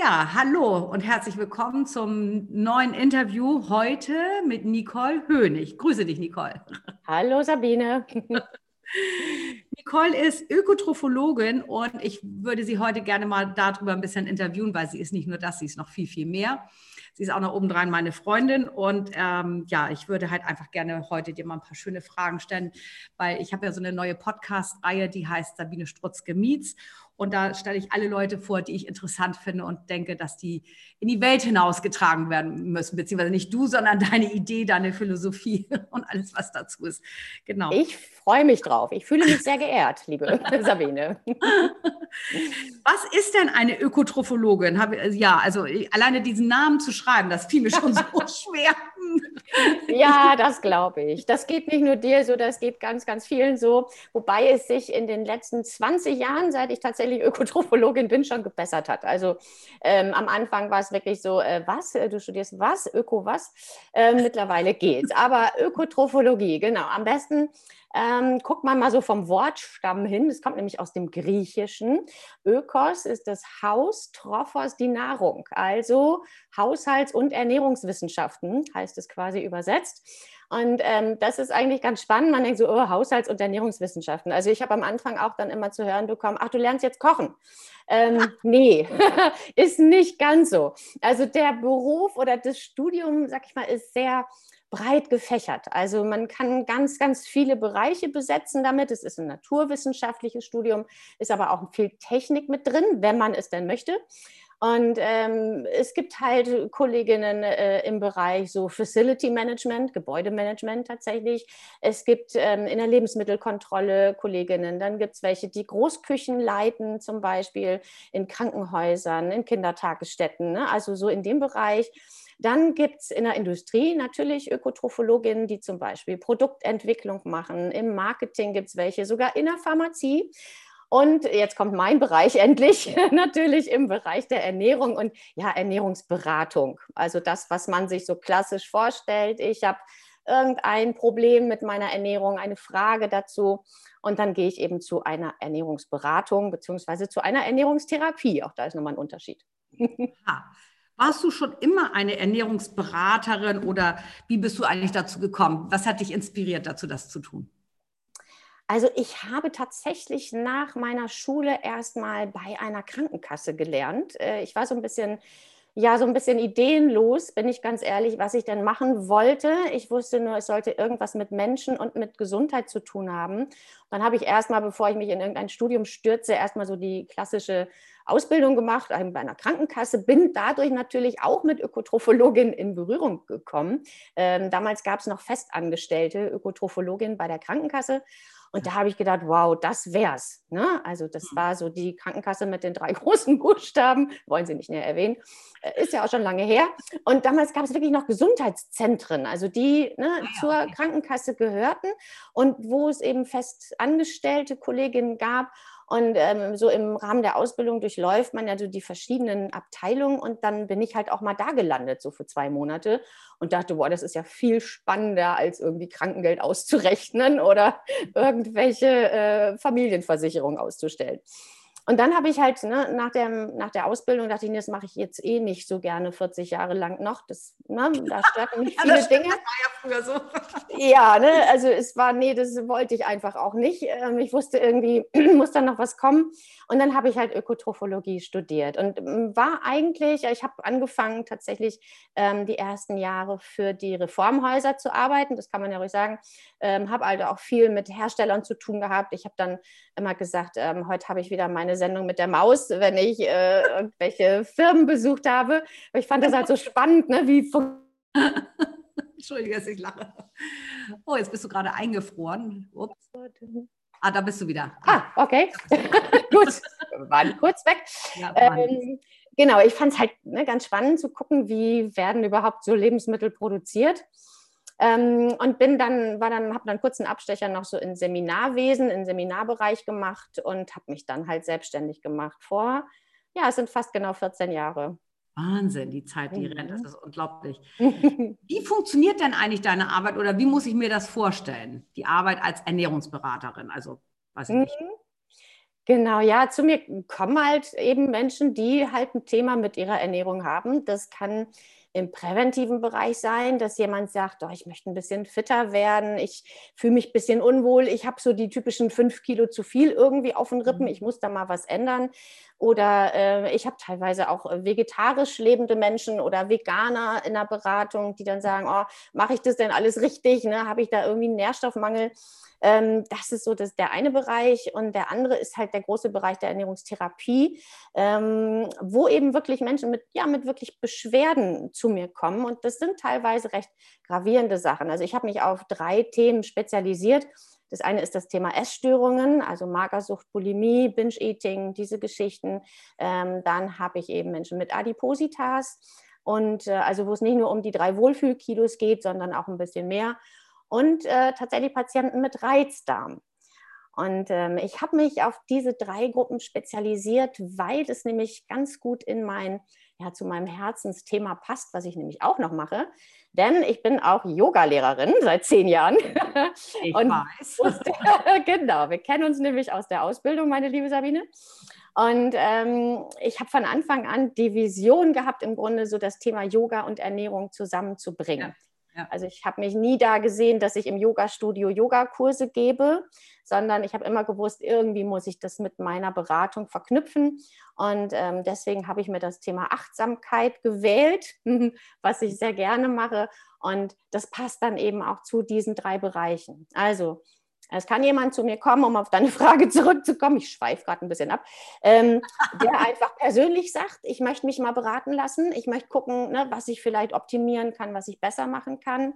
Ja, hallo und herzlich willkommen zum neuen Interview heute mit Nicole Hönig. Grüße dich, Nicole. Hallo, Sabine. Nicole ist Ökotrophologin und ich würde sie heute gerne mal darüber ein bisschen interviewen, weil sie ist nicht nur das, sie ist noch viel, viel mehr. Sie ist auch noch obendrein meine Freundin und ähm, ja, ich würde halt einfach gerne heute dir mal ein paar schöne Fragen stellen, weil ich habe ja so eine neue Podcast-Reihe, die heißt Sabine Strutzke Meets und da stelle ich alle Leute vor, die ich interessant finde und denke, dass die in die Welt hinausgetragen werden müssen. Beziehungsweise nicht du, sondern deine Idee, deine Philosophie und alles, was dazu ist. Genau. Ich freue mich drauf. Ich fühle mich sehr geehrt, liebe Sabine. Was ist denn eine Ökotrophologin? Ja, also alleine diesen Namen zu schreiben, das fiel mir schon so schwer. Ja, das glaube ich. Das geht nicht nur dir so, das geht ganz, ganz vielen so. Wobei es sich in den letzten 20 Jahren, seit ich tatsächlich Ökotrophologin bin, schon gebessert hat. Also ähm, am Anfang war es wirklich so, äh, was, äh, du studierst was, Öko was. Äh, mittlerweile geht's. Aber Ökotrophologie, genau. Am besten ähm, guckt man mal so vom Wortstamm hin. Das kommt nämlich aus dem Griechischen. Ökos ist das Haus, Trophos die Nahrung. Also Haushalts- und Ernährungswissenschaften heißt es quasi übersetzt. Und ähm, das ist eigentlich ganz spannend. Man denkt so, oh, Haushalts- und Ernährungswissenschaften. Also ich habe am Anfang auch dann immer zu hören bekommen, ach, du lernst jetzt kochen. Ähm, nee, ist nicht ganz so. Also der Beruf oder das Studium, sag ich mal, ist sehr breit gefächert. Also man kann ganz, ganz viele Bereiche besetzen damit. Es ist ein naturwissenschaftliches Studium, ist aber auch viel Technik mit drin, wenn man es denn möchte. Und ähm, es gibt halt Kolleginnen äh, im Bereich so Facility Management, Gebäudemanagement tatsächlich. Es gibt ähm, in der Lebensmittelkontrolle Kolleginnen. Dann gibt es welche, die Großküchen leiten, zum Beispiel in Krankenhäusern, in Kindertagesstätten. Ne? Also so in dem Bereich. Dann gibt es in der Industrie natürlich Ökotrophologinnen, die zum Beispiel Produktentwicklung machen. Im Marketing gibt es welche, sogar in der Pharmazie. Und jetzt kommt mein Bereich endlich, natürlich im Bereich der Ernährung und ja, Ernährungsberatung. Also das, was man sich so klassisch vorstellt. Ich habe irgendein Problem mit meiner Ernährung, eine Frage dazu. Und dann gehe ich eben zu einer Ernährungsberatung beziehungsweise zu einer Ernährungstherapie. Auch da ist nochmal ein Unterschied. Ha. Warst du schon immer eine Ernährungsberaterin oder wie bist du eigentlich dazu gekommen? Was hat dich inspiriert dazu, das zu tun? Also ich habe tatsächlich nach meiner Schule erstmal bei einer Krankenkasse gelernt. Äh, ich war so ein bisschen ja so ein bisschen ideenlos, bin ich ganz ehrlich, was ich denn machen wollte. Ich wusste nur, es sollte irgendwas mit Menschen und mit Gesundheit zu tun haben. Dann habe ich erstmal, bevor ich mich in irgendein Studium stürze, erstmal so die klassische Ausbildung gemacht bei einer Krankenkasse, bin dadurch natürlich auch mit Ökotrophologin in Berührung gekommen. Ähm, damals gab es noch festangestellte Ökotrophologin bei der Krankenkasse. Und da habe ich gedacht, wow, das wär's. Ne? Also das mhm. war so die Krankenkasse mit den drei großen Buchstaben, wollen Sie nicht näher erwähnen, äh, ist ja auch schon lange her. Und damals gab es wirklich noch Gesundheitszentren, also die ne, ah, ja, zur okay. Krankenkasse gehörten und wo es eben fest angestellte Kolleginnen gab. Und ähm, so im Rahmen der Ausbildung durchläuft man ja so die verschiedenen Abteilungen und dann bin ich halt auch mal da gelandet, so für zwei Monate und dachte, boah, das ist ja viel spannender, als irgendwie Krankengeld auszurechnen oder irgendwelche äh, Familienversicherungen auszustellen. Und dann habe ich halt ne, nach, dem, nach der Ausbildung dachte ich, das mache ich jetzt eh nicht so gerne 40 Jahre lang noch. Das, ne, da störten mich viele ja, Dinge. Das war ja früher so. Ja, ne, also es war, nee, das wollte ich einfach auch nicht. Ähm, ich wusste irgendwie, muss da noch was kommen. Und dann habe ich halt Ökotrophologie studiert und ähm, war eigentlich, ich habe angefangen tatsächlich ähm, die ersten Jahre für die Reformhäuser zu arbeiten. Das kann man ja ruhig sagen. Ähm, habe also auch viel mit Herstellern zu tun gehabt. Ich habe dann immer gesagt, ähm, heute habe ich wieder meine Sendung mit der Maus, wenn ich äh, irgendwelche Firmen besucht habe. Ich fand das halt so spannend, ne? wie Entschuldige, dass ich lache. Oh, jetzt bist du gerade eingefroren. Ups. Ah, da bist du wieder. Ah, okay. Gut, wir waren kurz weg. Ja, ähm, genau, ich fand es halt ne, ganz spannend zu gucken, wie werden überhaupt so Lebensmittel produziert. Ähm, und bin dann, war dann, habe dann kurz einen Abstecher noch so in Seminarwesen, im Seminarbereich gemacht und habe mich dann halt selbstständig gemacht vor, ja, es sind fast genau 14 Jahre. Wahnsinn, die Zeit, die mhm. rennt, das ist unglaublich. wie funktioniert denn eigentlich deine Arbeit oder wie muss ich mir das vorstellen? Die Arbeit als Ernährungsberaterin, also weiß ich nicht. Mhm. Genau, ja, zu mir kommen halt eben Menschen, die halt ein Thema mit ihrer Ernährung haben. Das kann im präventiven Bereich sein, dass jemand sagt, oh, ich möchte ein bisschen fitter werden, ich fühle mich ein bisschen unwohl, ich habe so die typischen fünf Kilo zu viel irgendwie auf den Rippen, mhm. ich muss da mal was ändern. Oder äh, ich habe teilweise auch vegetarisch lebende Menschen oder Veganer in der Beratung, die dann sagen, oh, mache ich das denn alles richtig? Ne? Habe ich da irgendwie einen Nährstoffmangel? Ähm, das ist so das, der eine Bereich. Und der andere ist halt der große Bereich der Ernährungstherapie, ähm, wo eben wirklich Menschen mit, ja, mit wirklich Beschwerden zu mir kommen. Und das sind teilweise recht gravierende Sachen. Also ich habe mich auf drei Themen spezialisiert. Das eine ist das Thema Essstörungen, also Magersucht, Bulimie, Binge-Eating, diese Geschichten. Ähm, dann habe ich eben Menschen mit Adipositas. Und äh, also wo es nicht nur um die drei Wohlfühlkilos geht, sondern auch ein bisschen mehr und äh, tatsächlich Patienten mit Reizdarm. Und ähm, ich habe mich auf diese drei Gruppen spezialisiert, weil es nämlich ganz gut in mein, ja, zu meinem Herzensthema passt, was ich nämlich auch noch mache. Denn ich bin auch Yogalehrerin seit zehn Jahren. Ich und weiß. Der, genau, wir kennen uns nämlich aus der Ausbildung, meine liebe Sabine. Und ähm, ich habe von Anfang an die Vision gehabt, im Grunde so das Thema Yoga und Ernährung zusammenzubringen. Ja. Also ich habe mich nie da gesehen, dass ich im Yoga-Studio Yogakurse gebe, sondern ich habe immer gewusst, irgendwie muss ich das mit meiner Beratung verknüpfen. Und ähm, deswegen habe ich mir das Thema Achtsamkeit gewählt, was ich sehr gerne mache. Und das passt dann eben auch zu diesen drei Bereichen. Also es kann jemand zu mir kommen, um auf deine Frage zurückzukommen. Ich schweife gerade ein bisschen ab. Ähm, der einfach persönlich sagt, ich möchte mich mal beraten lassen. Ich möchte gucken, ne, was ich vielleicht optimieren kann, was ich besser machen kann.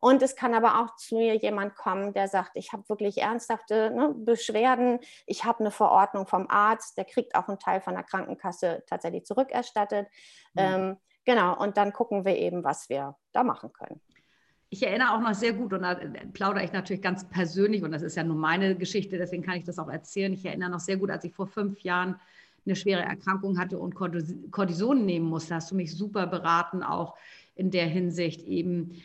Und es kann aber auch zu mir jemand kommen, der sagt, ich habe wirklich ernsthafte ne, Beschwerden, ich habe eine Verordnung vom Arzt, der kriegt auch einen Teil von der Krankenkasse tatsächlich zurückerstattet. Mhm. Ähm, genau, und dann gucken wir eben, was wir da machen können ich erinnere auch noch sehr gut, und da plaudere ich natürlich ganz persönlich, und das ist ja nur meine Geschichte, deswegen kann ich das auch erzählen. Ich erinnere noch sehr gut, als ich vor fünf Jahren eine schwere Erkrankung hatte und Cortison nehmen musste, hast du mich super beraten, auch in der Hinsicht eben,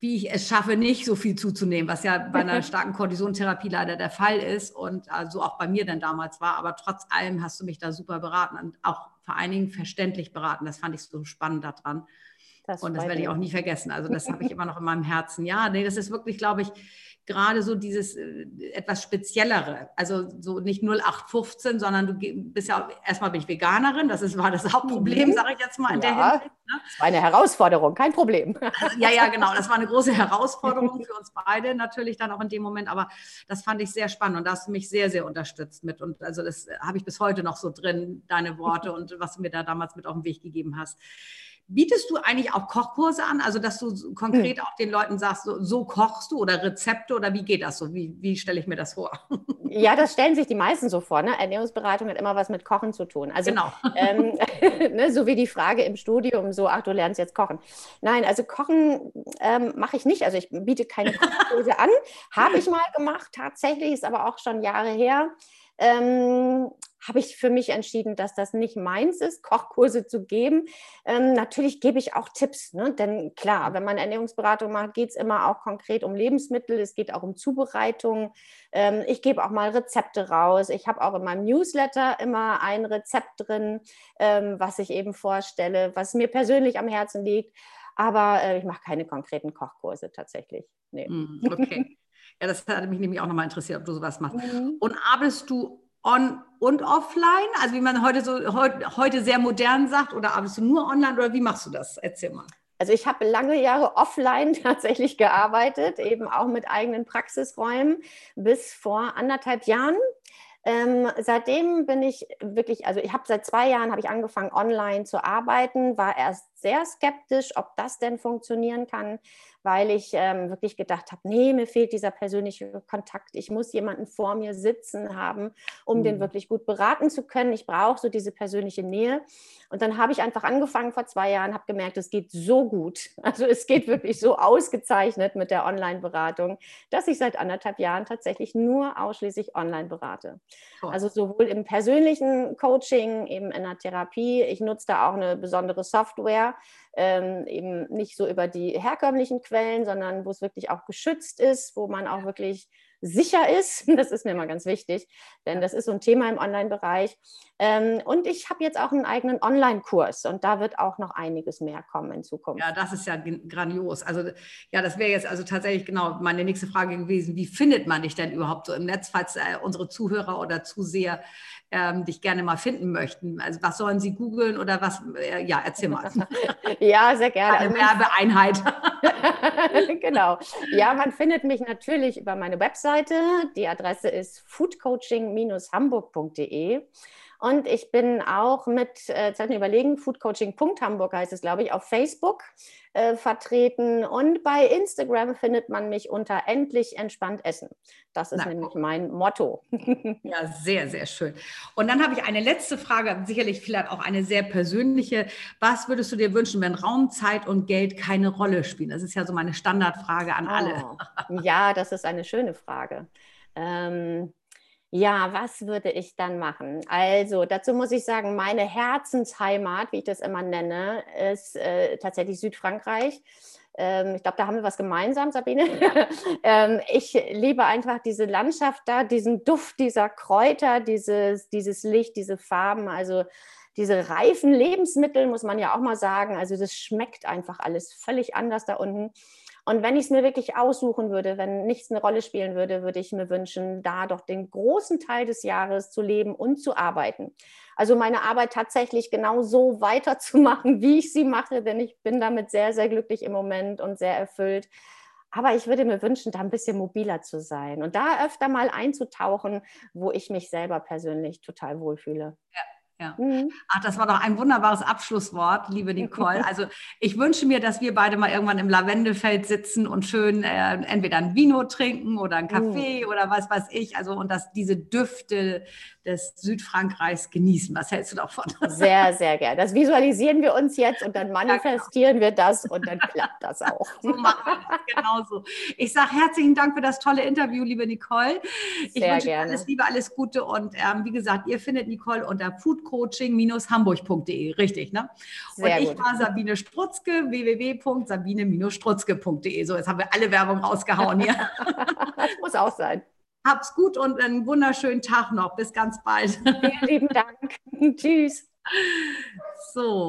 wie ich es schaffe, nicht so viel zuzunehmen, was ja bei einer starken Cortisontherapie leider der Fall ist und so also auch bei mir dann damals war. Aber trotz allem hast du mich da super beraten und auch vor allen Dingen verständlich beraten. Das fand ich so spannend daran. Das und das werde ich auch nie vergessen. Also das habe ich immer noch in meinem Herzen. Ja, nee, das ist wirklich, glaube ich, gerade so dieses äh, etwas Speziellere. Also so nicht 0815, sondern du bist ja, erstmal bin ich Veganerin, das ist, war das Hauptproblem, mhm. sage ich jetzt mal in ja, der Hinsicht. Ne? Das war eine Herausforderung, kein Problem. Also, ja, ja, genau, das war eine große Herausforderung für uns beide natürlich dann auch in dem Moment, aber das fand ich sehr spannend und da hast du mich sehr, sehr unterstützt mit und also das habe ich bis heute noch so drin, deine Worte und was du mir da damals mit auf den Weg gegeben hast. Bietest du eigentlich auch Kochkurse an? Also, dass du konkret hm. auch den Leuten sagst, so, so, kochst du oder Rezepte oder wie geht das so? Wie, wie stelle ich mir das vor? Ja, das stellen sich die meisten so vor. Ne? Ernährungsberatung hat immer was mit Kochen zu tun. Also, genau. Ähm, ne, so wie die Frage im Studium, so, ach, du lernst jetzt kochen. Nein, also Kochen ähm, mache ich nicht. Also, ich biete keine Kochkurse an. Habe ich mal gemacht, tatsächlich, ist aber auch schon Jahre her ähm, habe ich für mich entschieden, dass das nicht meins ist, Kochkurse zu geben. Ähm, natürlich gebe ich auch Tipps, ne? denn klar, wenn man Ernährungsberatung macht, geht es immer auch konkret um Lebensmittel, es geht auch um Zubereitung. Ähm, ich gebe auch mal Rezepte raus. Ich habe auch in meinem Newsletter immer ein Rezept drin, ähm, was ich eben vorstelle, was mir persönlich am Herzen liegt. Aber äh, ich mache keine konkreten Kochkurse tatsächlich. Nee. Hm, okay. Ja, das hat mich nämlich auch nochmal interessiert, ob du sowas machst. Mhm. Und arbeitest du on und offline? Also wie man heute so heute sehr modern sagt, oder arbeitest du nur online oder wie machst du das? Erzähl mal. Also ich habe lange Jahre offline tatsächlich gearbeitet, eben auch mit eigenen Praxisräumen bis vor anderthalb Jahren. Ähm, seitdem bin ich wirklich, also ich habe seit zwei Jahren habe ich angefangen online zu arbeiten, war erst sehr skeptisch, ob das denn funktionieren kann, weil ich ähm, wirklich gedacht habe, nee, mir fehlt dieser persönliche Kontakt. Ich muss jemanden vor mir sitzen haben, um mhm. den wirklich gut beraten zu können. Ich brauche so diese persönliche Nähe. Und dann habe ich einfach angefangen vor zwei Jahren, habe gemerkt, es geht so gut. Also es geht wirklich so ausgezeichnet mit der Online-Beratung, dass ich seit anderthalb Jahren tatsächlich nur ausschließlich online berate. Oh. Also sowohl im persönlichen Coaching, eben in der Therapie. Ich nutze da auch eine besondere Software, ähm, eben nicht so über die herkömmlichen Quellen, sondern wo es wirklich auch geschützt ist, wo man auch wirklich sicher ist. Das ist mir immer ganz wichtig, denn das ist so ein Thema im Online-Bereich. Ähm, und ich habe jetzt auch einen eigenen Online-Kurs und da wird auch noch einiges mehr kommen in Zukunft. Ja, das ist ja grandios. Also ja, das wäre jetzt also tatsächlich genau meine nächste Frage gewesen. Wie findet man dich denn überhaupt so im Netz, falls äh, unsere Zuhörer oder Zuseher ähm, dich gerne mal finden möchten? Also was sollen sie googeln oder was? Äh, ja, erzähl mal. ja, sehr gerne. Eine also Werbeeinheit. genau. Ja, man findet mich natürlich über meine Webseite. Die Adresse ist foodcoaching-hamburg.de. Und ich bin auch mit, äh, Zeit überlegen, foodcoaching.hamburg heißt es, glaube ich, auf Facebook äh, vertreten. Und bei Instagram findet man mich unter endlich entspannt essen. Das ist Na, nämlich mein Motto. ja, sehr, sehr schön. Und dann habe ich eine letzte Frage, sicherlich vielleicht auch eine sehr persönliche. Was würdest du dir wünschen, wenn Raum, Zeit und Geld keine Rolle spielen? Das ist ja so meine Standardfrage an alle. Oh, ja, das ist eine schöne Frage. Ähm, ja, was würde ich dann machen? Also dazu muss ich sagen, meine Herzensheimat, wie ich das immer nenne, ist äh, tatsächlich Südfrankreich. Ähm, ich glaube, da haben wir was gemeinsam, Sabine. ähm, ich liebe einfach diese Landschaft da, diesen Duft dieser Kräuter, dieses, dieses Licht, diese Farben. Also diese reifen Lebensmittel, muss man ja auch mal sagen. Also das schmeckt einfach alles völlig anders da unten. Und wenn ich es mir wirklich aussuchen würde, wenn nichts eine Rolle spielen würde, würde ich mir wünschen, da doch den großen Teil des Jahres zu leben und zu arbeiten. Also meine Arbeit tatsächlich genau so weiterzumachen, wie ich sie mache, denn ich bin damit sehr, sehr glücklich im Moment und sehr erfüllt. Aber ich würde mir wünschen, da ein bisschen mobiler zu sein und da öfter mal einzutauchen, wo ich mich selber persönlich total wohlfühle. Ja. Ja. Mhm. Ach, das war doch ein wunderbares Abschlusswort, liebe Nicole. Also ich wünsche mir, dass wir beide mal irgendwann im Lavendefeld sitzen und schön äh, entweder ein Vino trinken oder ein Kaffee mhm. oder was weiß ich. Also und dass diese Düfte des Südfrankreichs genießen. Was hältst du davon? Sehr, sehr gerne. Das visualisieren wir uns jetzt und dann manifestieren ja, genau. wir das und dann klappt das auch. So machen wir das, genau so. Ich sage herzlichen Dank für das tolle Interview, liebe Nicole. Ich sehr wünsche gerne. alles Liebe, alles Gute und ähm, wie gesagt, ihr findet Nicole unter foodcoaching-hamburg.de, richtig, ne? Sehr und ich gut. war Sabine Strutzke, www.sabine-strutzke.de. So, jetzt haben wir alle Werbung rausgehauen hier. das muss auch sein. Hab's gut und einen wunderschönen Tag noch. Bis ganz bald. Vielen lieben Dank. Tschüss. So.